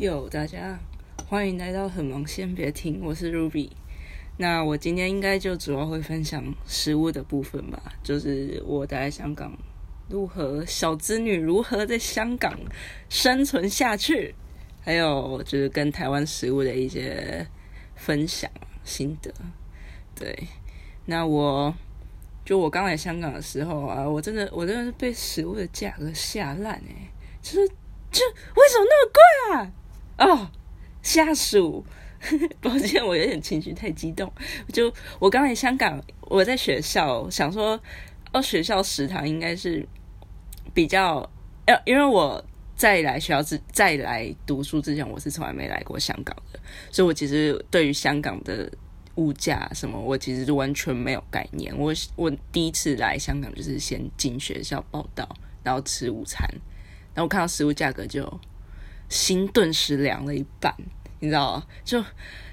哟，大家欢迎来到很忙，先别听，我是 Ruby。那我今天应该就主要会分享食物的部分吧，就是我在香港如何小资女如何在香港生存下去，还有就是跟台湾食物的一些分享心得。对，那我就我刚来香港的时候啊，我真的我真的是被食物的价格吓烂诶，就是这为什么那么贵啊？哦，下属，抱歉，我有点情绪太激动。就我刚来香港，我在学校想说，哦，学校食堂应该是比较，呃，因为我在来学校之在来读书之前，我是从来没来过香港的，所以我其实对于香港的物价什么，我其实就完全没有概念。我我第一次来香港就是先进学校报道，然后吃午餐，然后我看到食物价格就。心顿时凉了一半，你知道吗？就，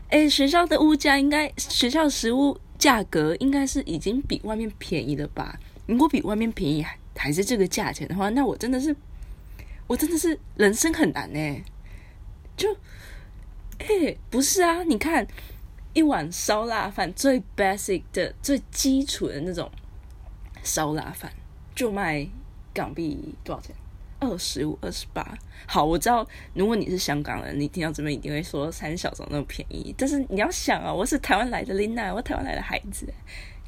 哎，学校的物价应该，学校食物价格应该是已经比外面便宜了吧？如果比外面便宜还还是这个价钱的话，那我真的是，我真的是人生很难呢。就，哎，不是啊，你看一碗烧腊饭最 basic 的、最基础的那种烧腊饭，就卖港币多少钱？二十五、二十八，好，我知道，如果你是香港人，你听到这边一定会说三小时那么便宜。但是你要想啊，我是台湾来的琳娜，我台湾来的孩子，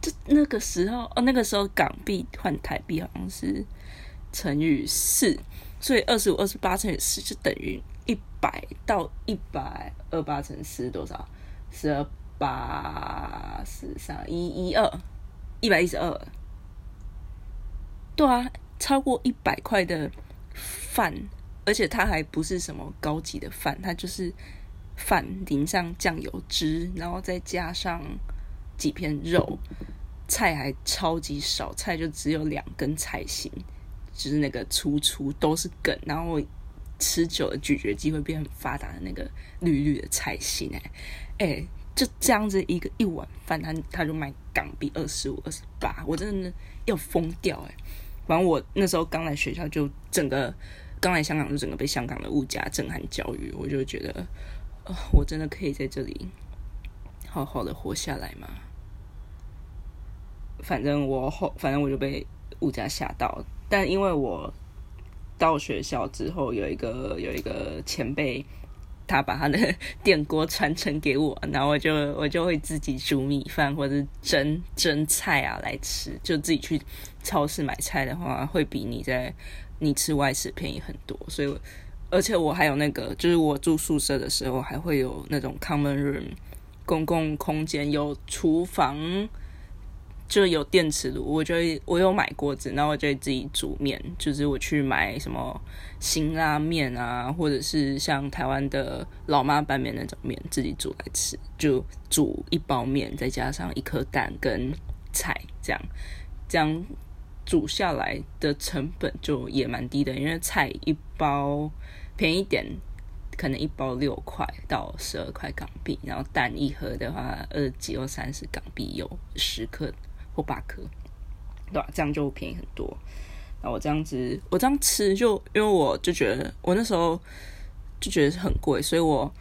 就那个时候哦，那个时候港币换台币好像是乘以四，所以二十五、二十八乘以四就等于一百到一百二八乘四多少？十二八四三一一二，一百一十二。对啊，超过一百块的。饭，而且它还不是什么高级的饭，它就是饭淋上酱油汁，然后再加上几片肉，菜还超级少，菜就只有两根菜心，就是那个粗粗都是梗，然后吃久了咀嚼肌会变很发达的那个绿绿的菜心，哎哎，就这样子一个一碗饭，他他就卖港币二十五、二十八，我真的要疯掉哎！反正我那时候刚来学校，就整个。刚来香港就整个被香港的物价震撼教育，我就觉得，我真的可以在这里好好的活下来吗？反正我后，反正我就被物价吓到。但因为我到学校之后，有一个有一个前辈，他把他的电锅传承给我，然后我就 我就会自己煮米饭或者蒸蒸菜啊来吃。就自己去超市买菜的话，会比你在。你吃外食便宜很多，所以而且我还有那个，就是我住宿舍的时候还会有那种 common room 公共空间，有厨房，就有电磁炉，我就我有买锅子，然后我就自己煮面，就是我去买什么辛拉面啊，或者是像台湾的老妈拌面那种面，自己煮来吃，就煮一包面，再加上一颗蛋跟菜，这样这样。煮下来的成本就也蛮低的，因为菜一包便宜点，可能一包六块到十二块港币，然后蛋一盒的话二几或三十港币，有十克或八颗，对吧？这样就便宜很多。那我这样子，我这样吃就因为我就觉得我那时候就觉得是很贵，所以我。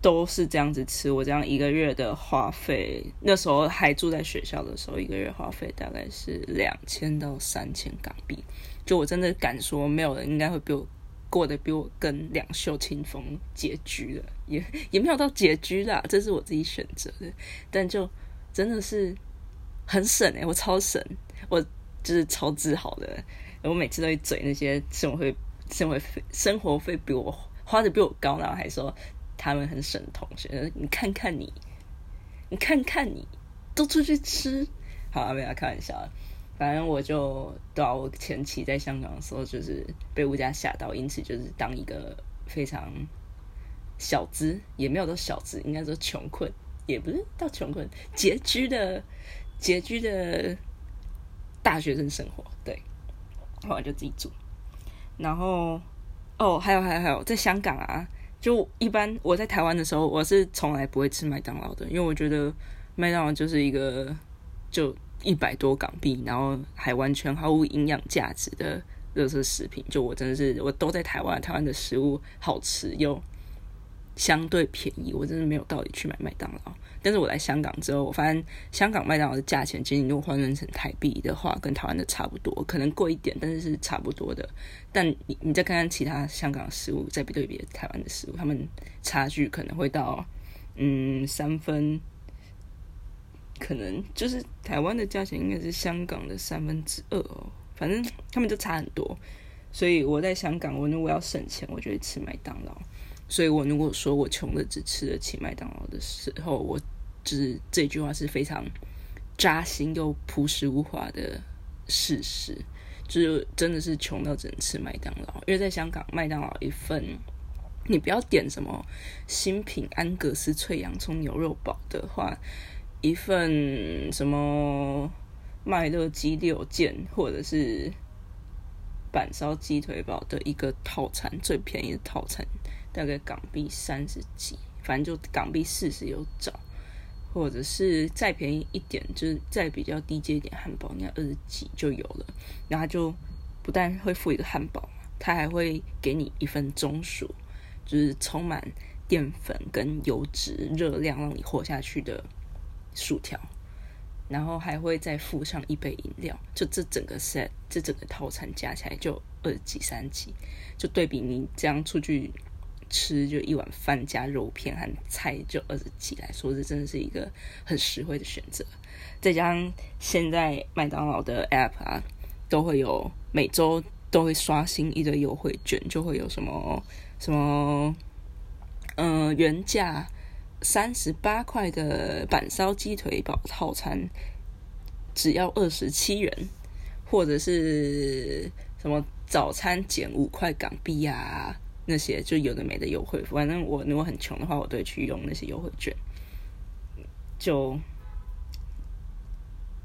都是这样子吃，我这样一个月的花费，那时候还住在学校的时候，一个月花费大概是两千到三千港币。就我真的敢说，没有人应该会比我过得比我更两袖清风、拮据的，也也没有到拮据啦，这是我自己选择的。但就真的是很省诶，我超省，我就是超自豪的。我每次都会嘴那些生活费、生活费、生活费比我花的比我高，然后还说。他们很省同学，你看看你，你看看你，都出去吃，好，没有开玩笑。反正我就对啊，我前期在香港的时候，就是被物价吓到，因此就是当一个非常小资，也没有到小资，应该说穷困，也不是到穷困，拮据的拮据的大学生生活。对，后来就自己住。然后，哦，还有还有还有，在香港啊。就一般我在台湾的时候，我是从来不会吃麦当劳的，因为我觉得麦当劳就是一个就一百多港币，然后还完全毫无营养价值的热色食品。就我真的是我都在台湾，台湾的食物好吃又相对便宜，我真的没有道理去买麦当劳。但是我来香港之后，我发现香港麦当劳的价钱，其实你如果换算成台币的话，跟台湾的差不多，可能贵一点，但是是差不多的。但你你再看看其他香港食物，再比对比台湾的食物，他们差距可能会到嗯三分，可能就是台湾的价钱应该是香港的三分之二哦，反正他们就差很多。所以我在香港，我如果要省钱，我就会吃麦当劳。所以我如果说我穷的只吃得起麦当劳的时候，我就是这句话是非常扎心又朴实无华的事实，就是真的是穷到只能吃麦当劳。因为在香港，麦当劳一份，你不要点什么新品安格斯脆洋葱牛肉堡的话，一份什么麦乐鸡六件或者是。板烧鸡腿堡的一个套餐，最便宜的套餐大概港币三十几，反正就港币四十有找，或者是再便宜一点，就是再比较低阶一点汉堡，那二十几就有了。然后就不但会付一个汉堡，他还会给你一份中薯，就是充满淀粉跟油脂、热量让你活下去的薯条。然后还会再附上一杯饮料，就这整个 set，这整个套餐加起来就二十几三十几，就对比你这样出去吃，就一碗饭加肉片和菜就二十几来说，这真的是一个很实惠的选择。再加上现在麦当劳的 app 啊，都会有每周都会刷新一堆优惠券，就会有什么什么，嗯，原价。三十八块的板烧鸡腿堡套餐，只要二十七元，或者是什么早餐减五块港币啊，那些就有的没的优惠。反正我如果很穷的话，我都会去用那些优惠券，就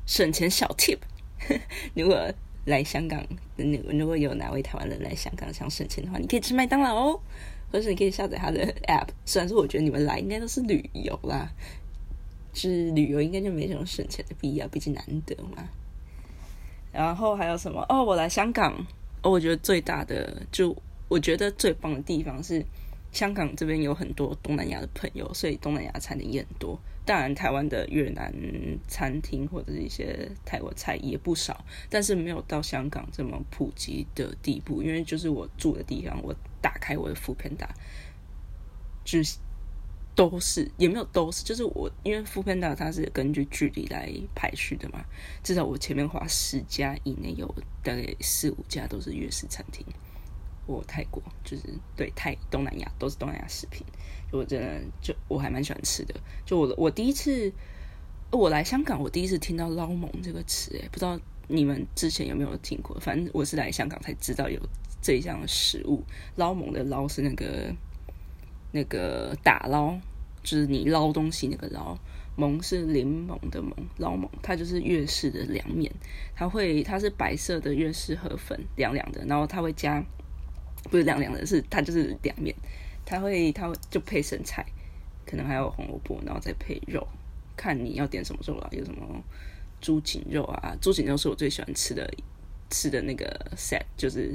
省钱小 tip。如果来香港，如果有哪位台湾人来香港想省钱的话，你可以吃麦当劳哦。或是你可以下载他的 App，虽然说我觉得你们来应该都是旅游啦，是旅游应该就没什么省钱的必要，毕竟难得嘛。然后还有什么？哦，我来香港，哦，我觉得最大的就我觉得最棒的地方是香港这边有很多东南亚的朋友，所以东南亚餐厅也很多。当然，台湾的越南餐厅或者是一些泰国菜也不少，但是没有到香港这么普及的地步。因为就是我住的地方，我打开我的副片打，就是都是也没有都是，就是我因为副片打它是根据距离来排序的嘛，至少我前面划十家以内有大概四五家都是粤式餐厅。我泰国就是对泰东南亚都是东南亚食品。我真的就我还蛮喜欢吃的。就我我第一次我来香港，我第一次听到捞蒙这个词，哎，不知道你们之前有没有听过？反正我是来香港才知道有这一项食物。捞蒙的捞是那个那个打捞，就是你捞东西那个捞。蒙是柠檬的蒙，捞蒙它就是粤式的凉面，它会它是白色的粤式河粉，凉凉的，然后它会加不是凉凉的，是它就是凉面。它会，它会就配生菜，可能还有红萝卜，然后再配肉，看你要点什么肉啦，有什么猪颈肉啊，猪颈肉是我最喜欢吃的，吃的那个 set 就是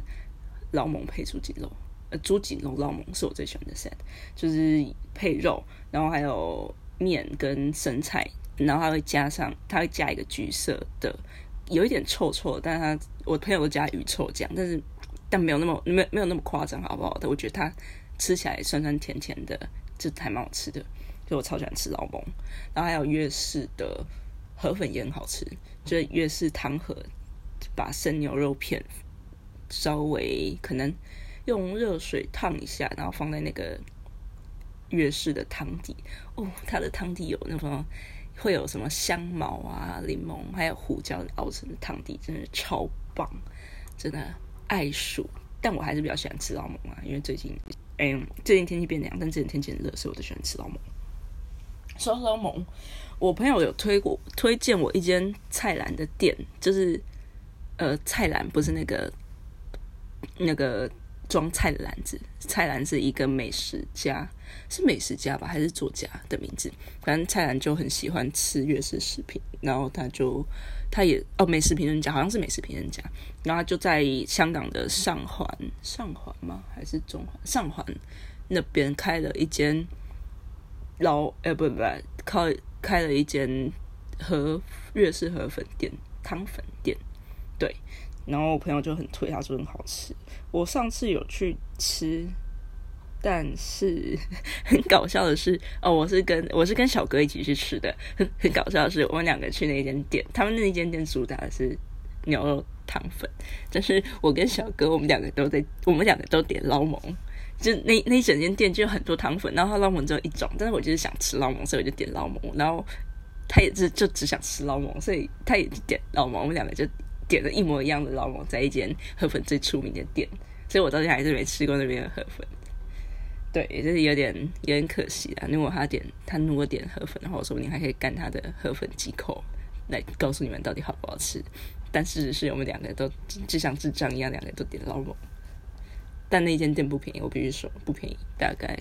老蒙配猪颈肉，呃，猪颈肉老蒙是我最喜欢的 set，就是配肉，然后还有面跟生菜，然后他会加上，它会加一个橘色的，有一点臭臭，但是他我朋友都加鱼臭酱，但是但没有那么没没有那么夸张，好不好？的我觉得它。吃起来酸酸甜甜的，这还蛮好吃的。就我超喜欢吃老蒙，然后还有粤式的河粉也很好吃。就是粤式汤河，把生牛肉片稍微可能用热水烫一下，然后放在那个粤式的汤底。哦，它的汤底有那种会有什么香茅啊、柠檬，还有胡椒熬成的汤底，真的超棒，真的爱数。但我还是比较喜欢吃老蒙啊，因为最近。嗯，最近天气变凉，但最近天气很热，所以我就喜欢吃老蒙。说到老蒙，我朋友有推过推荐我一间菜篮的店，就是呃菜篮不是那个那个装菜的篮子，菜篮是一个美食家，是美食家吧，还是作家的名字？反正菜篮就很喜欢吃粤式食品，然后他就。他也哦，美食评论家好像是美食评论家，然后就在香港的上环上环吗？还是中环上环那边开了一间老，呃，不不不，开开了一间河粤式河粉店、汤粉店，对。然后我朋友就很推，他说很好吃。我上次有去吃，但是 很搞笑的是，哦，我是跟我是跟小哥一起去吃的。很 很搞笑的是，我们两个去那间店，他们那间店主打的是牛肉汤粉，但是我跟小哥我们两个都在，我们两个都点捞蒙。就那那一整间店就有很多汤粉，然后捞蒙只有一种，但是我就是想吃捞蒙，所以我就点捞蒙。然后他也是就只想吃捞蒙，所以他也点捞蒙，我们两个就。点了一模一样的老蒙，在一间河粉最出名的店，所以我到现在还是没吃过那边的河粉。对，也就是有点有点可惜啊。如果他点他如果点河粉的话，说不定还可以干他的河粉几口，来告诉你们到底好不好吃。但事实是我们两个都就像智障一样，两个都点老蒙。但那间店不便宜，我必须说不便宜，大概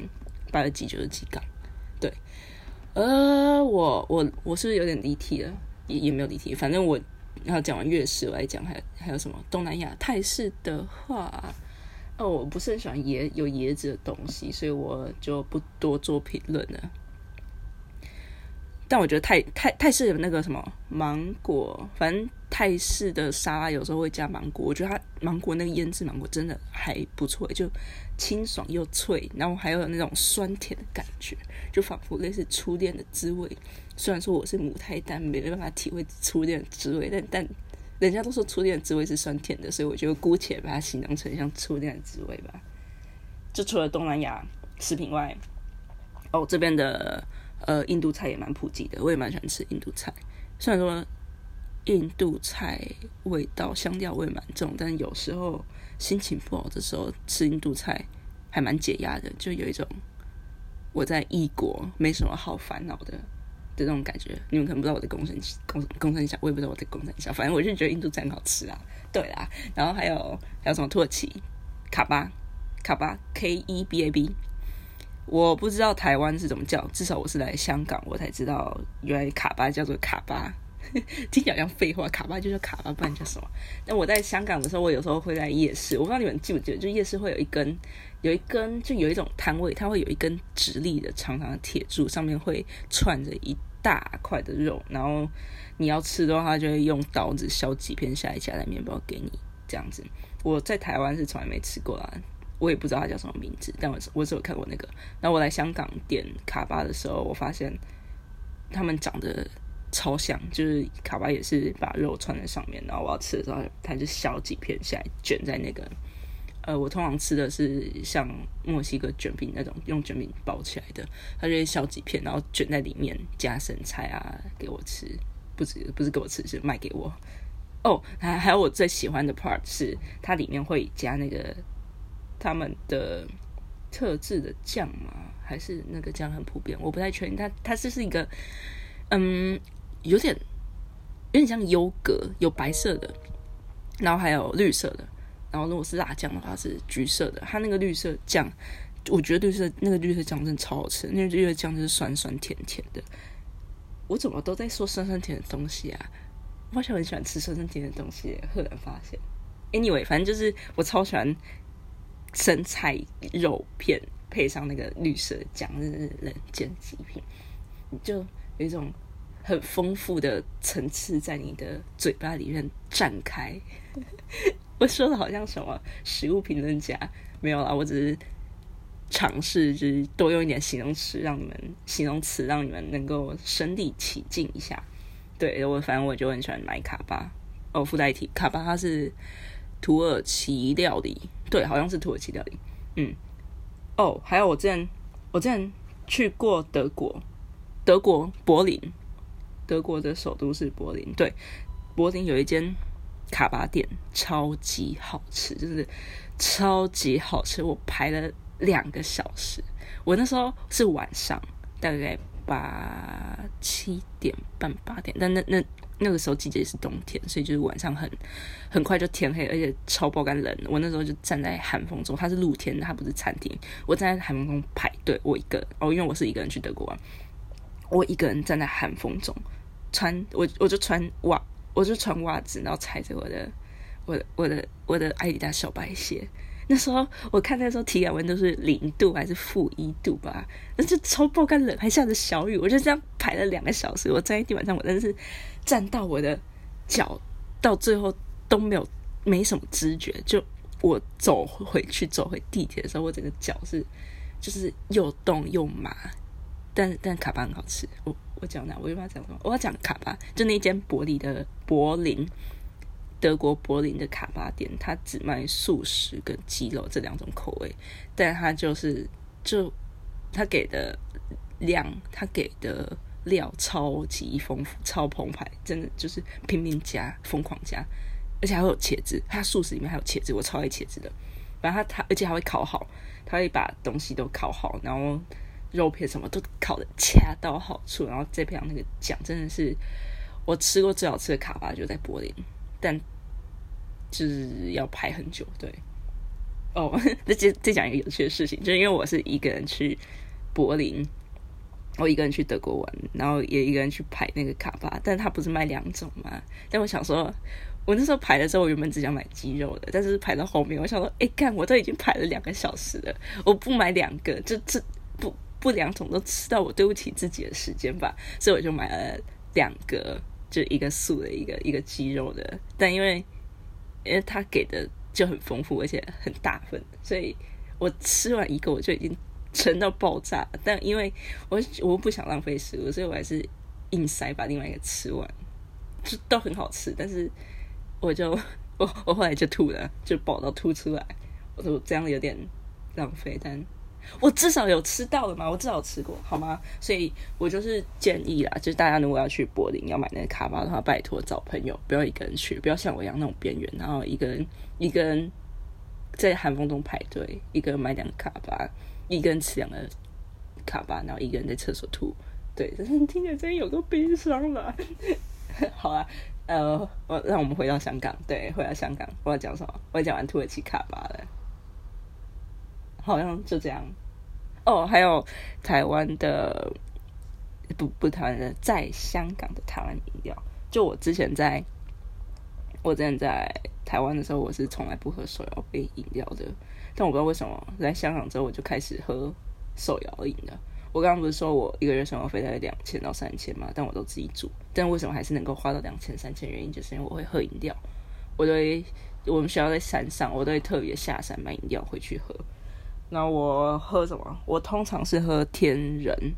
八十几九十几港。对，呃，我我我是不是有点离题了？也也没有离题，反正我。然后讲完粤式，我来讲还还有什么东南亚泰式的话，哦，我不是很喜欢椰有椰子的东西，所以我就不多做评论了。但我觉得泰泰泰式有那个什么芒果，反正泰式的沙拉有时候会加芒果，我觉得它芒果那个腌制芒果真的还不错，就清爽又脆，然后还有那种酸甜的感觉，就仿佛类似初恋的滋味。虽然说我是母胎单，没办法体会初恋的滋味，但但人家都说初恋的滋味是酸甜的，所以我就姑且把它形容成像初恋的滋味吧。就除了东南亚食品外，哦，这边的。呃，印度菜也蛮普及的，我也蛮喜欢吃印度菜。虽然说印度菜味道香料味蛮重，但有时候心情不好的时候吃印度菜还蛮解压的，就有一种我在异国没什么好烦恼的的那种感觉。你们可能不知道我在公山公公山小，我也不知道我在工程小，反正我就觉得印度菜很好吃啊。对啦，然后还有还有什么土耳其卡巴卡巴 K E B A B。我不知道台湾是怎么叫，至少我是来香港，我才知道原来卡巴叫做卡巴，听起来像废话，卡巴就是卡巴，不然叫什么？那我在香港的时候，我有时候会在夜市，我不知道你们记不记得，就夜市会有一根，有一根，就有一种摊位，它会有一根直立的长长的铁柱，上面会串着一大块的肉，然后你要吃的话，就会用刀子削几片下来夹在面包给你，这样子。我在台湾是从来没吃过啊。我也不知道它叫什么名字，但我我只有看过那个。然后我来香港点卡巴的时候，我发现他们长得超像，就是卡巴也是把肉串在上面，然后我要吃的时候，他就削几片下来卷在那个。呃，我通常吃的是像墨西哥卷饼那种用卷饼包起来的，他就会削几片，然后卷在里面加生菜啊给我吃，不是不是给我吃，是卖给我。哦，还还有我最喜欢的 part 是它里面会加那个。他们的特制的酱吗？还是那个酱很普遍？我不太确定。它它这是一个，嗯，有点有点像优格，有白色的，然后还有绿色的。然后如果是辣酱的话是橘色的。它那个绿色酱，我觉得绿色那个绿色酱真的超好吃。那个绿色酱就是酸酸甜甜的。我怎么都在说酸酸甜的东西啊？我好像很喜欢吃酸酸甜的东西。赫然发现，anyway，反正就是我超喜欢。生菜肉片配上那个绿色酱，真的是人间极品。就有一种很丰富的层次在你的嘴巴里面展开。我说的好像什么食物评论家，没有啦，我只是尝试就是多用一点形容词，让你们形容词让你们能够身临其境一下。对我，反正我就很喜欢买卡巴哦，附带题卡巴它是土耳其料理。对，好像是土耳其料理。嗯，哦，还有我之前，我之前去过德国，德国柏林，德国的首都是柏林。对，柏林有一间卡巴店，超级好吃，就是超级好吃。我排了两个小时，我那时候是晚上，大概八七点半八点，但那那。那个时候季节是冬天，所以就是晚上很很快就天黑，而且超爆干冷。我那时候就站在寒风中，它是露天，它不是餐厅。我站在寒风中排队，我一个哦，因为我是一个人去德国玩，我一个人站在寒风中，穿我我就穿袜，我就穿袜子，然后踩着我的我的我的我的艾迪达小白鞋，那时候我看那时候体感温都是零度还是负一度吧，那就超爆干冷，还下着小雨，我就这样排了两个小时。我站在地板上，我真的是站到我的脚到最后都没有没什么知觉。就我走回去走回地铁的时候，我整个脚是就是又冻又麻。但但卡巴很好吃，我我讲哪？我又要讲什么？我要讲卡巴，就那间柏林的柏林。德国柏林的卡巴店，它只卖素食跟鸡肉这两种口味，但它就是就它给的量，它给的料超级丰富，超澎湃，真的就是拼命加，疯狂加，而且还会有茄子，它素食里面还有茄子，我超爱茄子的。反正它它而且还会烤好，它会把东西都烤好，然后肉片什么都烤的恰到好处，然后再配上那个酱，真的是我吃过最好吃的卡巴就在柏林。但就是要排很久，对。哦，那这再讲一个有趣的事情，就是因为我是一个人去柏林，我一个人去德国玩，然后也一个人去排那个卡巴，但他不是卖两种嘛？但我想说，我那时候排的时候，我原本只想买鸡肉的，但是排到后面，我想说，哎，看我都已经排了两个小时了，我不买两个，就这不不两种都吃到，我对不起自己的时间吧，所以我就买了两个。就一个素的，一个一个鸡肉的，但因为因为他给的就很丰富，而且很大份，所以我吃完一个我就已经撑到爆炸。但因为我我不想浪费食物，所以我还是硬塞把另外一个吃完，就都很好吃。但是我就我我后来就吐了，就饱到吐出来。我说这样有点浪费，但。我至少有吃到的嘛，我至少吃过，好吗？所以我就是建议啦，就是大家如果要去柏林要买那个卡巴的话，拜托找朋友，不要一个人去，不要像我一样那种边缘，然后一个人一个人在寒风中排队，一个人买两个卡巴，一个人吃两个卡巴，然后一个人在厕所吐，对，但 是听起来真有个悲伤了。好啊，呃，我让我们回到香港，对，回到香港，我要讲什么？我讲完土耳其卡巴了。好像就这样哦，还有台湾的不不台湾的，在香港的台湾饮料。就我之前在，我之前在台湾的时候，我是从来不喝手摇杯饮料的。但我不知道为什么在香港之后，我就开始喝手摇饮了。我刚刚不是说我一个月生活费大概两千到三千嘛？但我都自己煮，但为什么还是能够花到两千三千？原因就是因为我会喝饮料。我对我们学校在山上，我都会特别下山买饮料回去喝。那我喝什么？我通常是喝天人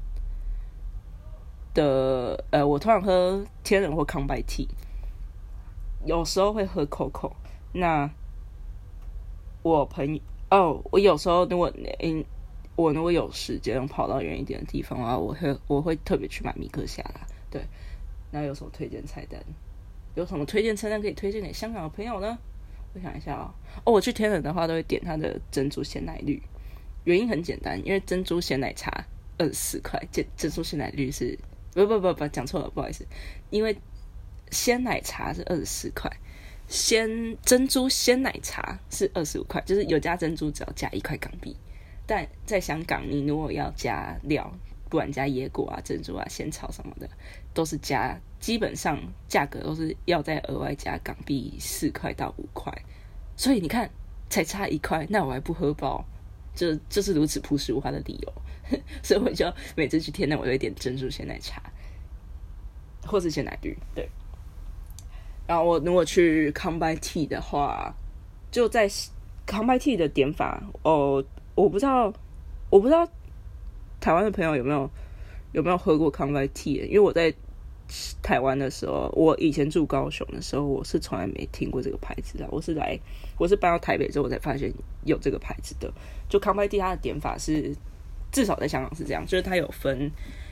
的，呃，我通常喝天人或康拜 T，有时候会喝 Coco。那我朋友哦，我有时候如果嗯，我如果有时间跑到远一点的地方啊，我会我会特别去买米克夏啦。对，那有什么推荐菜单？有什么推荐菜单可以推荐给香港的朋友呢？我想一下啊，哦，我去天人的话都会点它的珍珠鲜奶绿。原因很简单，因为珍珠鲜奶茶二十四块，珍珍珠鲜奶绿是不不不不讲错了，不好意思，因为鲜奶茶是二十四块，鲜珍珠鲜奶茶是二十五块，就是有加珍珠只要加一块港币，但在香港你如果要加料，不管加椰果啊、珍珠啊、仙草什么的，都是加，基本上价格都是要再额外加港币四块到五块，所以你看才差一块，那我还不喝饱。就就是如此朴实无华的理由，所以我就每次去天南，我都会点珍珠鲜奶茶，或是鲜奶绿。对，然后我如果去康拜 T 的话，就在康拜 T 的点法哦，我不知道，我不知道台湾的朋友有没有有没有喝过康拜 T，因为我在。台湾的时候，我以前住高雄的时候，我是从来没听过这个牌子的。我是来，我是搬到台北之后，我才发现有这个牌子的。就康拜蒂，它的点法是，至少在香港是这样，就是它有分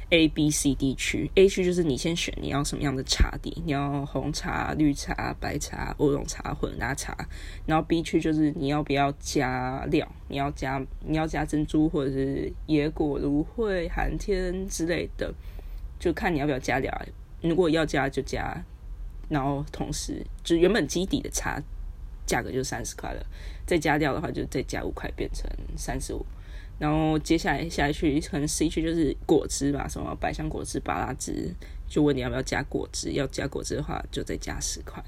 A、B、C、D 区。A 区就是你先选你要什么样的茶底，你要红茶、绿茶、白茶、乌龙茶、混搭茶。然后 B 区就是你要不要加料，你要加你要加珍珠或者是野果、芦荟、寒天之类的，就看你要不要加料。如果要加就加，然后同时就原本基底的茶价格就三十块了，再加掉的话就再加五块变成三十五，然后接下来下去可能 C 区就是果汁吧，什么百香果汁、巴拉汁，就问你要不要加果汁，要加果汁的话就再加十块。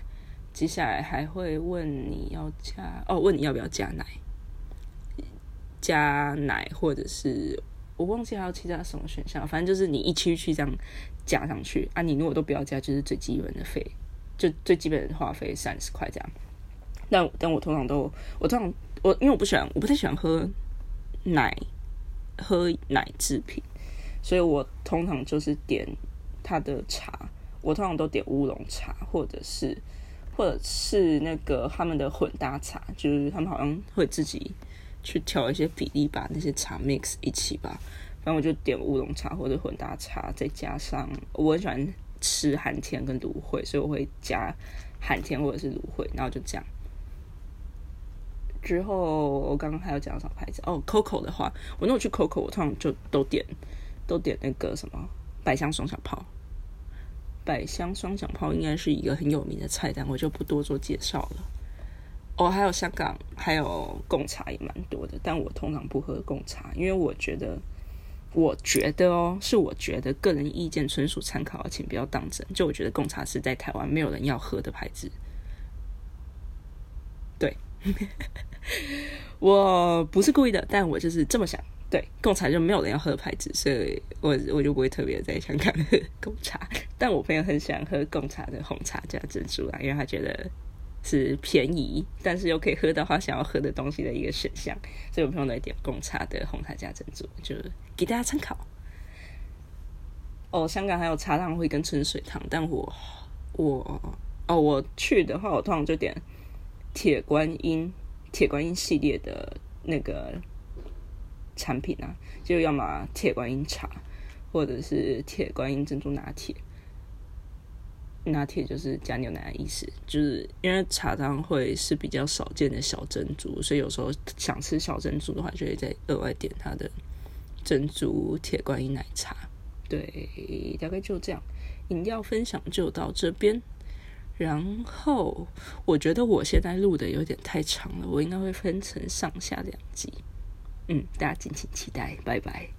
接下来还会问你要加哦，问你要不要加奶，加奶，或者是我忘记还有其他什么选项，反正就是你一区区这样加上去啊。你如果都不要加，就是最基本的费，就最基本的话费三十块这样。但但我通常都，我通常我因为我不喜欢，我不太喜欢喝奶，喝奶制品，所以我通常就是点它的茶，我通常都点乌龙茶，或者是或者是那个他们的混搭茶，就是他们好像会自己去调一些比例，把那些茶 mix 一起吧。反正我就点乌龙茶或者混搭茶，再加上我很喜欢吃寒天跟芦荟，所以我会加寒天或者是芦荟，然后就这样。之后我刚刚还要讲什么牌子？哦，Coco 的话，我那我去 Coco，我通常就都点都点那个什么百香双响炮。百香双响炮应该是一个很有名的菜单，我就不多做介绍了。哦，还有香港还有贡茶也蛮多的，但我通常不喝贡茶，因为我觉得我觉得哦，是我觉得个人意见纯属参考，请不要当真。就我觉得贡茶是在台湾没有人要喝的牌子。对。我不是故意的，但我就是这么想。对，贡茶就没有人要喝的牌子，所以我我就不会特别在香港喝贡茶。但我朋友很喜欢喝贡茶的红茶加珍珠啊，因为他觉得是便宜，但是又可以喝到他想要喝的东西的一个选项。所以我朋友来点贡茶的红茶加珍珠，就给大家参考。哦，香港还有茶汤会跟春水堂，但我我哦我去的话，我通常就点。铁观音，铁观音系列的那个产品啊，就要么铁观音茶，或者是铁观音珍珠拿铁。拿铁就是加牛奶的意思，就是因为茶汤会是比较少见的小珍珠，所以有时候想吃小珍珠的话，就会再额外点它的珍珠铁观音奶茶。对，大概就这样，饮料分享就到这边。然后我觉得我现在录的有点太长了，我应该会分成上下两集。嗯，大家敬请期待，拜拜。